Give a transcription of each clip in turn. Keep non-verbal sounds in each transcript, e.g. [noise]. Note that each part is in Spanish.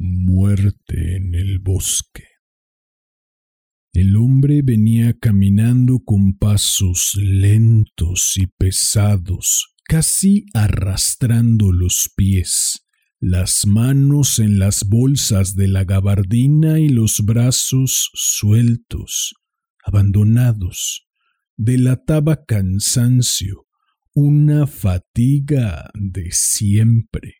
Muerte en el bosque. El hombre venía caminando con pasos lentos y pesados, casi arrastrando los pies, las manos en las bolsas de la gabardina y los brazos sueltos, abandonados. Delataba cansancio, una fatiga de siempre.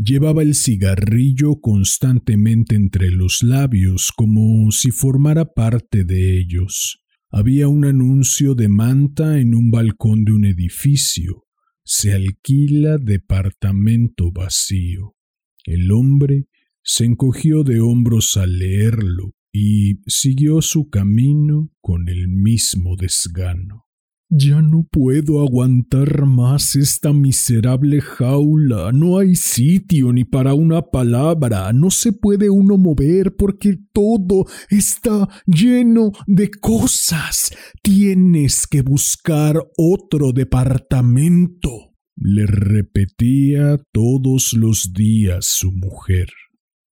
Llevaba el cigarrillo constantemente entre los labios como si formara parte de ellos. Había un anuncio de manta en un balcón de un edificio. Se alquila departamento vacío. El hombre se encogió de hombros al leerlo y siguió su camino con el mismo desgano. Ya no puedo aguantar más esta miserable jaula. No hay sitio ni para una palabra. No se puede uno mover porque todo está lleno de cosas. Tienes que buscar otro departamento. Le repetía todos los días su mujer.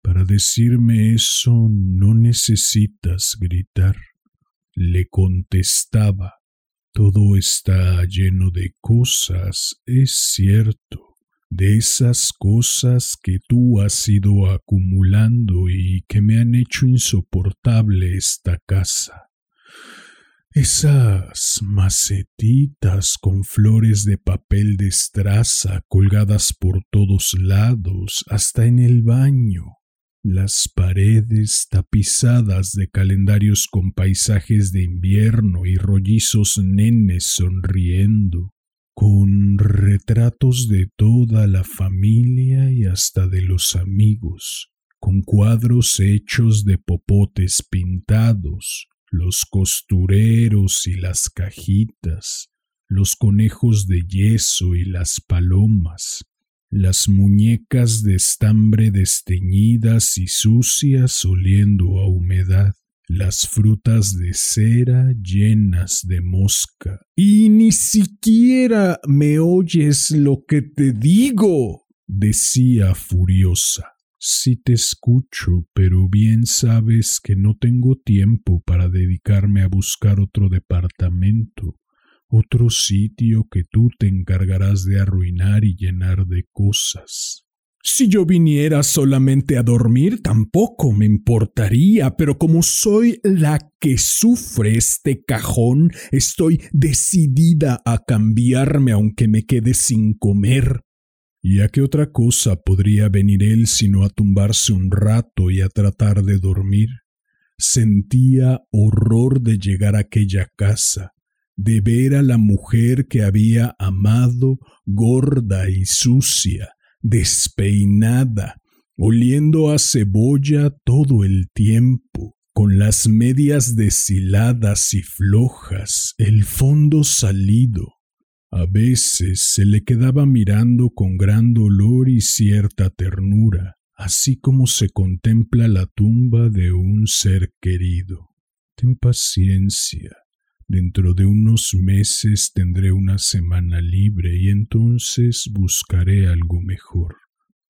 Para decirme eso no necesitas gritar. Le contestaba todo está lleno de cosas, es cierto, de esas cosas que tú has ido acumulando y que me han hecho insoportable esta casa. Esas macetitas con flores de papel de estraza colgadas por todos lados, hasta en el baño, las paredes tapizadas de calendarios con paisajes de invierno y rollizos nenes sonriendo, con retratos de toda la familia y hasta de los amigos, con cuadros hechos de popotes pintados, los costureros y las cajitas, los conejos de yeso y las palomas, las muñecas de estambre desteñidas y sucias oliendo a humedad, las frutas de cera llenas de mosca. Y ni siquiera me oyes lo que te digo, decía furiosa. Sí te escucho, pero bien sabes que no tengo tiempo para dedicarme a buscar otro departamento otro sitio que tú te encargarás de arruinar y llenar de cosas. Si yo viniera solamente a dormir, tampoco me importaría, pero como soy la que sufre este cajón, estoy decidida a cambiarme aunque me quede sin comer. ¿Y a qué otra cosa podría venir él sino a tumbarse un rato y a tratar de dormir? Sentía horror de llegar a aquella casa, de ver a la mujer que había amado gorda y sucia, despeinada, oliendo a cebolla todo el tiempo, con las medias deshiladas y flojas, el fondo salido. A veces se le quedaba mirando con gran dolor y cierta ternura, así como se contempla la tumba de un ser querido. Ten paciencia, Dentro de unos meses tendré una semana libre y entonces buscaré algo mejor.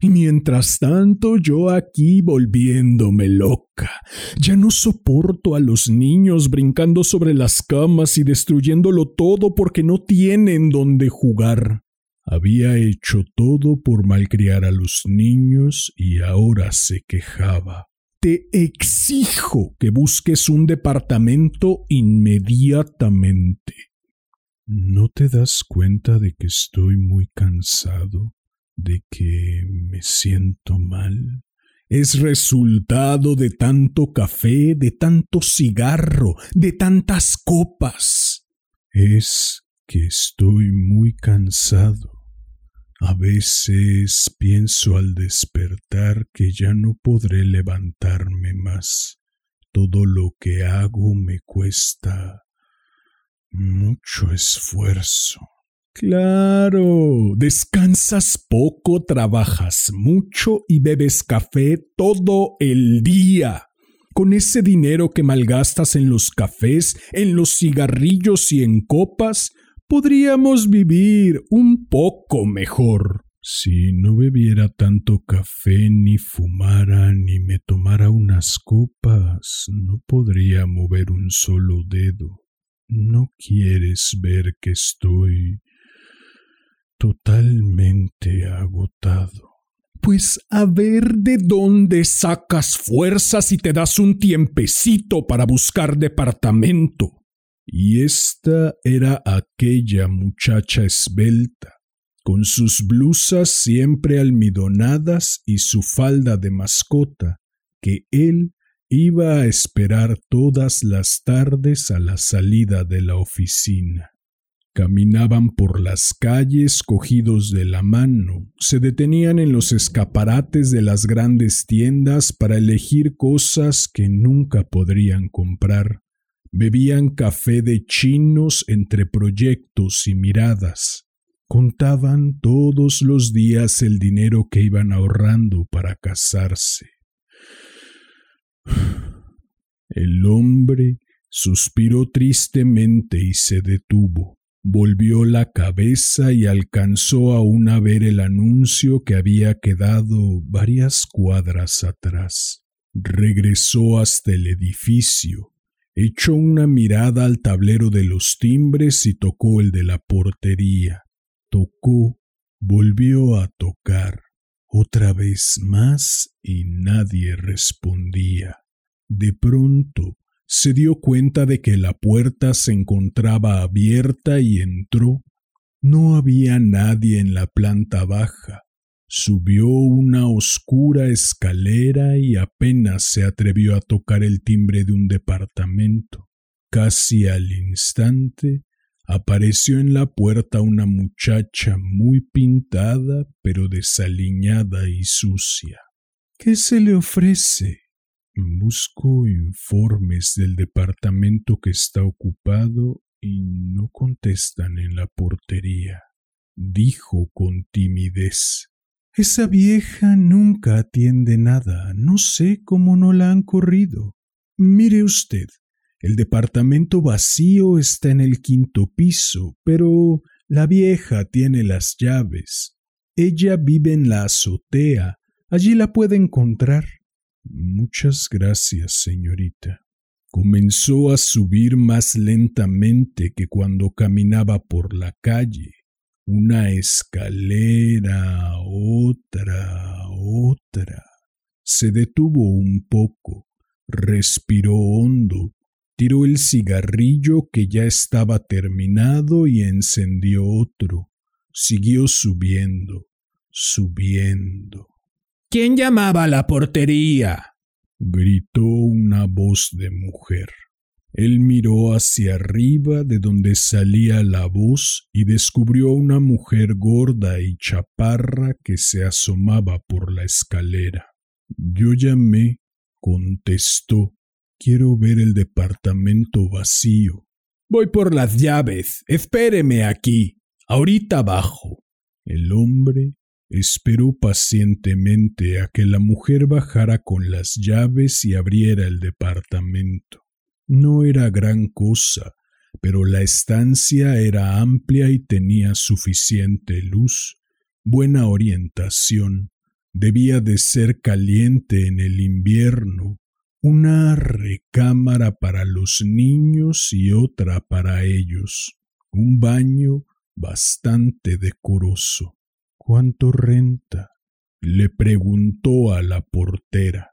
Y mientras tanto yo aquí volviéndome loca. Ya no soporto a los niños brincando sobre las camas y destruyéndolo todo porque no tienen donde jugar. Había hecho todo por malcriar a los niños y ahora se quejaba. Te exijo que busques un departamento inmediatamente. ¿No te das cuenta de que estoy muy cansado? ¿De que me siento mal? Es resultado de tanto café, de tanto cigarro, de tantas copas. Es que estoy muy cansado. A veces pienso al despertar que ya no podré levantarme más. Todo lo que hago me cuesta mucho esfuerzo. Claro, descansas poco, trabajas mucho y bebes café todo el día. Con ese dinero que malgastas en los cafés, en los cigarrillos y en copas, podríamos vivir un poco mejor. Si no bebiera tanto café, ni fumara, ni me tomara unas copas, no podría mover un solo dedo. No quieres ver que estoy totalmente agotado. Pues a ver de dónde sacas fuerzas y te das un tiempecito para buscar departamento. Y esta era aquella muchacha esbelta, con sus blusas siempre almidonadas y su falda de mascota, que él iba a esperar todas las tardes a la salida de la oficina. Caminaban por las calles cogidos de la mano, se detenían en los escaparates de las grandes tiendas para elegir cosas que nunca podrían comprar. Bebían café de chinos entre proyectos y miradas. Contaban todos los días el dinero que iban ahorrando para casarse. [sighs] El hombre suspiró tristemente y se detuvo. Volvió la cabeza y alcanzó aún a ver el anuncio que había quedado varias cuadras atrás. Regresó hasta el edificio, echó una mirada al tablero de los timbres y tocó el de la portería. Tocó, volvió a tocar, otra vez más y nadie respondía. De pronto se dio cuenta de que la puerta se encontraba abierta y entró. No había nadie en la planta baja. Subió una oscura escalera y apenas se atrevió a tocar el timbre de un departamento. Casi al instante apareció en la puerta una muchacha muy pintada pero desaliñada y sucia. ¿Qué se le ofrece? Busco informes del departamento que está ocupado y no contestan en la portería, dijo con timidez. Esa vieja nunca atiende nada. No sé cómo no la han corrido. Mire usted, el departamento vacío está en el quinto piso, pero la vieja tiene las llaves. Ella vive en la azotea. Allí la puede encontrar. Muchas gracias, señorita. Comenzó a subir más lentamente que cuando caminaba por la calle. Una escalera, otra, otra. Se detuvo un poco, respiró hondo, tiró el cigarrillo que ya estaba terminado y encendió otro. Siguió subiendo, subiendo. ¿Quién llamaba a la portería? gritó una voz de mujer. Él miró hacia arriba de donde salía la voz y descubrió una mujer gorda y chaparra que se asomaba por la escalera. Yo llamé, contestó. Quiero ver el departamento vacío. Voy por las llaves. Espéreme aquí. Ahorita bajo. El hombre Esperó pacientemente a que la mujer bajara con las llaves y abriera el departamento. No era gran cosa, pero la estancia era amplia y tenía suficiente luz, buena orientación, debía de ser caliente en el invierno, una recámara para los niños y otra para ellos, un baño bastante decoroso. ¿Cuánto renta? le preguntó a la portera.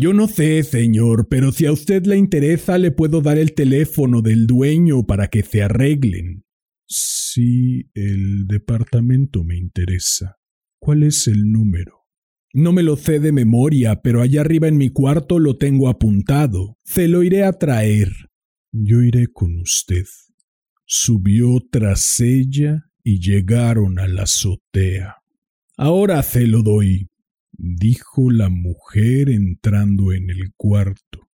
Yo no sé, señor, pero si a usted le interesa le puedo dar el teléfono del dueño para que se arreglen. Sí, el departamento me interesa. ¿Cuál es el número? No me lo sé de memoria, pero allá arriba en mi cuarto lo tengo apuntado. Se lo iré a traer. Yo iré con usted. Subió tras ella y llegaron a la azotea. Ahora se lo doy, dijo la mujer entrando en el cuarto.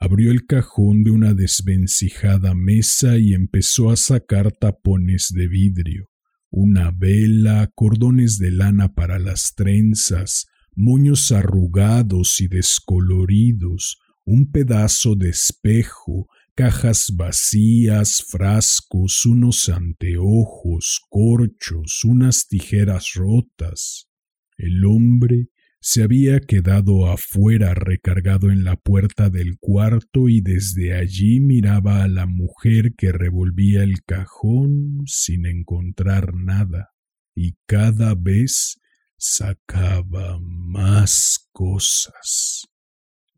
Abrió el cajón de una desvencijada mesa y empezó a sacar tapones de vidrio, una vela, cordones de lana para las trenzas, moños arrugados y descoloridos, un pedazo de espejo, cajas vacías, frascos, unos anteojos, corchos, unas tijeras rotas. El hombre se había quedado afuera recargado en la puerta del cuarto y desde allí miraba a la mujer que revolvía el cajón sin encontrar nada, y cada vez sacaba más cosas.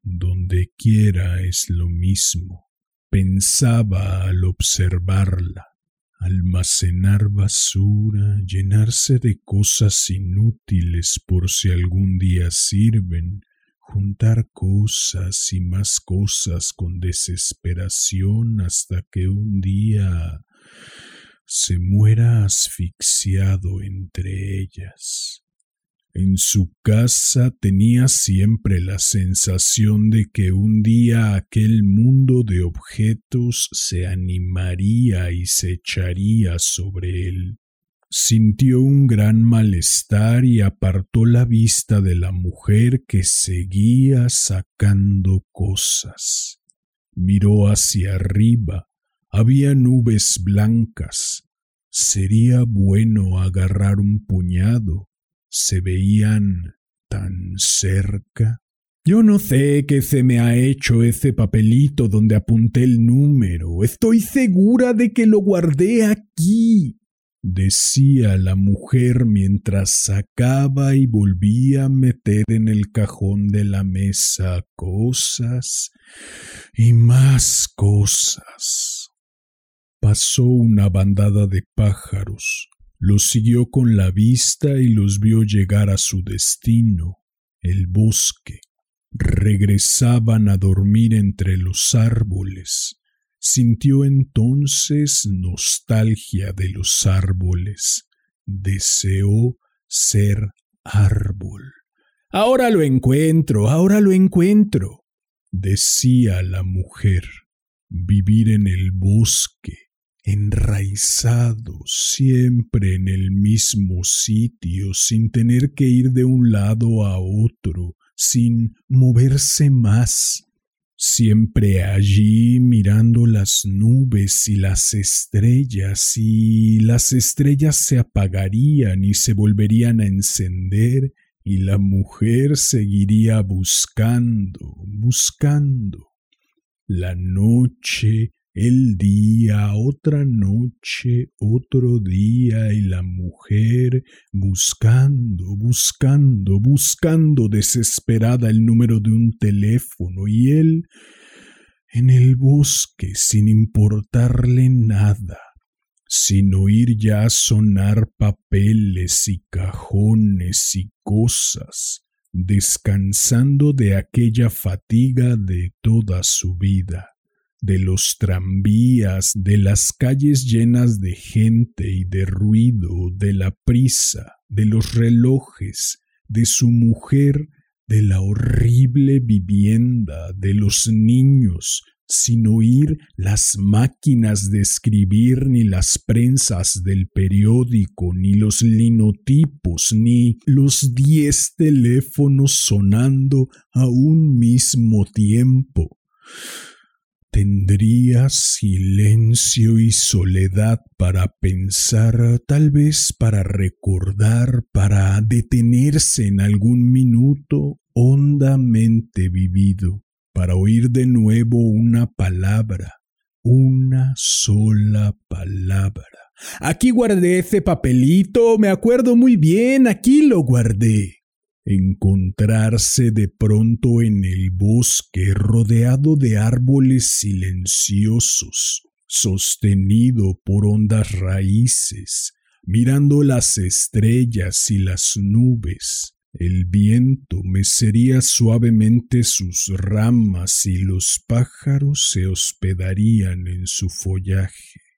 Donde quiera es lo mismo, pensaba al observarla almacenar basura, llenarse de cosas inútiles por si algún día sirven, juntar cosas y más cosas con desesperación hasta que un día se muera asfixiado entre ellas. En su casa tenía siempre la sensación de que un día aquel mundo de objetos se animaría y se echaría sobre él. Sintió un gran malestar y apartó la vista de la mujer que seguía sacando cosas. Miró hacia arriba. Había nubes blancas. Sería bueno agarrar un puñado se veían tan cerca. Yo no sé qué se me ha hecho ese papelito donde apunté el número. Estoy segura de que lo guardé aquí decía la mujer mientras sacaba y volvía a meter en el cajón de la mesa cosas y más cosas. Pasó una bandada de pájaros. Los siguió con la vista y los vio llegar a su destino, el bosque. Regresaban a dormir entre los árboles. Sintió entonces nostalgia de los árboles. Deseó ser árbol. Ahora lo encuentro, ahora lo encuentro, decía la mujer. Vivir en el bosque, enraizado siempre en el mismo sitio, sin tener que ir de un lado a otro, sin moverse más, siempre allí mirando las nubes y las estrellas, y las estrellas se apagarían y se volverían a encender, y la mujer seguiría buscando, buscando. La noche el día, otra noche, otro día y la mujer buscando, buscando, buscando desesperada el número de un teléfono y él en el bosque sin importarle nada, sin oír ya sonar papeles y cajones y cosas, descansando de aquella fatiga de toda su vida de los tranvías, de las calles llenas de gente y de ruido, de la prisa, de los relojes, de su mujer, de la horrible vivienda, de los niños, sin oír las máquinas de escribir, ni las prensas del periódico, ni los linotipos, ni los diez teléfonos sonando a un mismo tiempo. Tendría silencio y soledad para pensar, tal vez para recordar, para detenerse en algún minuto hondamente vivido, para oír de nuevo una palabra, una sola palabra. Aquí guardé ese papelito, me acuerdo muy bien, aquí lo guardé encontrarse de pronto en el bosque rodeado de árboles silenciosos, sostenido por hondas raíces, mirando las estrellas y las nubes. El viento mecería suavemente sus ramas y los pájaros se hospedarían en su follaje.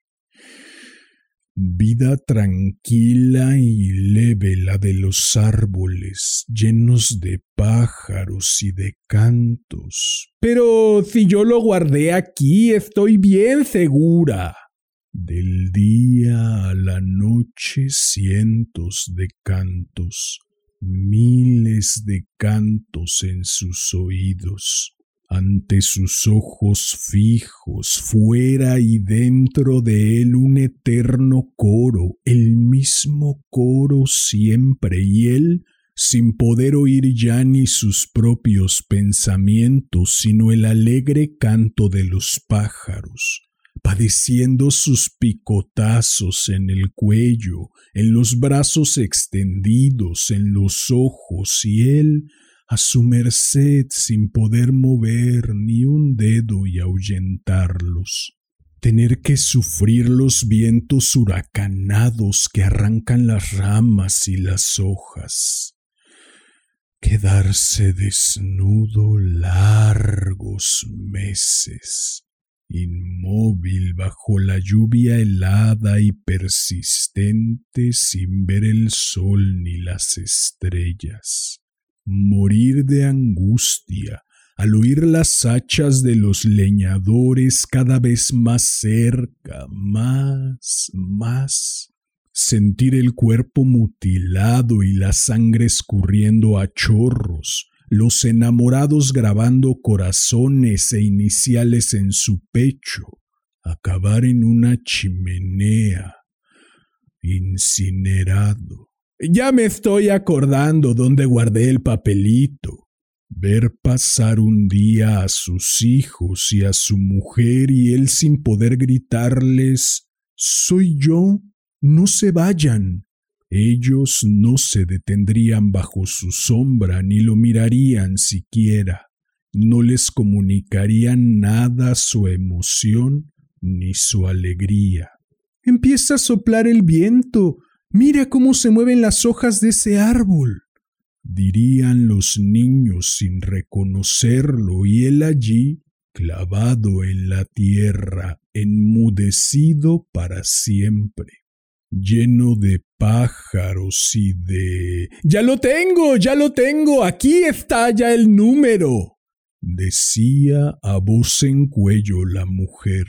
Vida tranquila y leve la de los árboles, llenos de pájaros y de cantos. Pero si yo lo guardé aquí, estoy bien segura. Del día a la noche cientos de cantos, miles de cantos en sus oídos ante sus ojos fijos, fuera y dentro de él un eterno coro, el mismo coro siempre, y él, sin poder oír ya ni sus propios pensamientos, sino el alegre canto de los pájaros, padeciendo sus picotazos en el cuello, en los brazos extendidos, en los ojos, y él, a su merced sin poder mover ni un dedo y ahuyentarlos, tener que sufrir los vientos huracanados que arrancan las ramas y las hojas, quedarse desnudo largos meses, inmóvil bajo la lluvia helada y persistente sin ver el sol ni las estrellas morir de angustia al oír las hachas de los leñadores cada vez más cerca, más, más, sentir el cuerpo mutilado y la sangre escurriendo a chorros, los enamorados grabando corazones e iniciales en su pecho, acabar en una chimenea, incinerado, ya me estoy acordando dónde guardé el papelito. Ver pasar un día a sus hijos y a su mujer y él sin poder gritarles Soy yo, no se vayan. Ellos no se detendrían bajo su sombra ni lo mirarían siquiera. No les comunicarían nada su emoción ni su alegría. Empieza a soplar el viento. Mira cómo se mueven las hojas de ese árbol. dirían los niños sin reconocerlo, y él allí, clavado en la tierra, enmudecido para siempre, lleno de pájaros y de... Ya lo tengo, ya lo tengo, aquí está ya el número, decía a voz en cuello la mujer.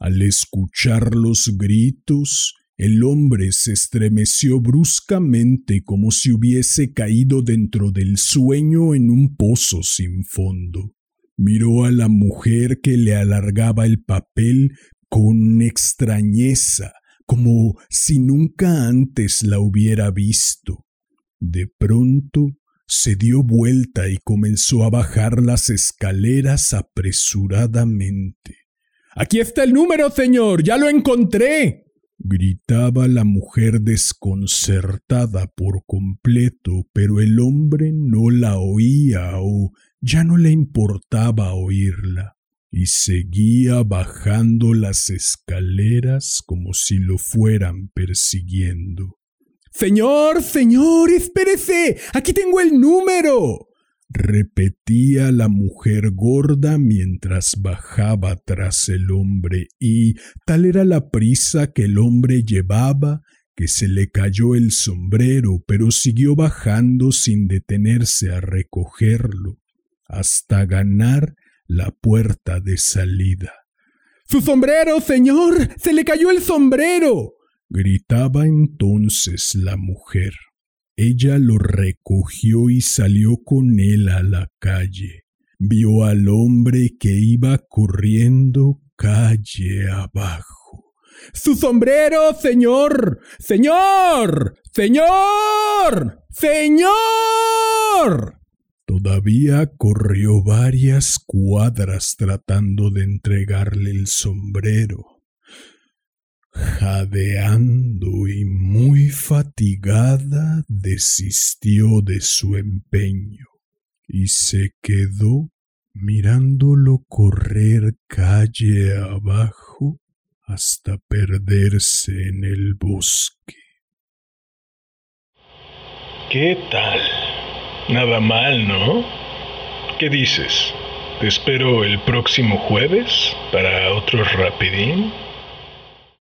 Al escuchar los gritos, el hombre se estremeció bruscamente como si hubiese caído dentro del sueño en un pozo sin fondo. Miró a la mujer que le alargaba el papel con extrañeza, como si nunca antes la hubiera visto. De pronto se dio vuelta y comenzó a bajar las escaleras apresuradamente. Aquí está el número, señor. Ya lo encontré gritaba la mujer desconcertada por completo, pero el hombre no la oía o ya no le importaba oírla, y seguía bajando las escaleras como si lo fueran persiguiendo. Señor, señor, espérese. Aquí tengo el número repetía la mujer gorda mientras bajaba tras el hombre, y tal era la prisa que el hombre llevaba que se le cayó el sombrero, pero siguió bajando sin detenerse a recogerlo, hasta ganar la puerta de salida. ¡Su sombrero, señor! ¡Se le cayó el sombrero! gritaba entonces la mujer. Ella lo recogió y salió con él a la calle. Vio al hombre que iba corriendo calle abajo. ¡Su sombrero, señor! ¡Señor! ¡Señor! ¡Señor! Todavía corrió varias cuadras tratando de entregarle el sombrero jadeando y muy fatigada, desistió de su empeño y se quedó mirándolo correr calle abajo hasta perderse en el bosque. ¿Qué tal? Nada mal, ¿no? ¿Qué dices? ¿Te espero el próximo jueves para otro rapidín?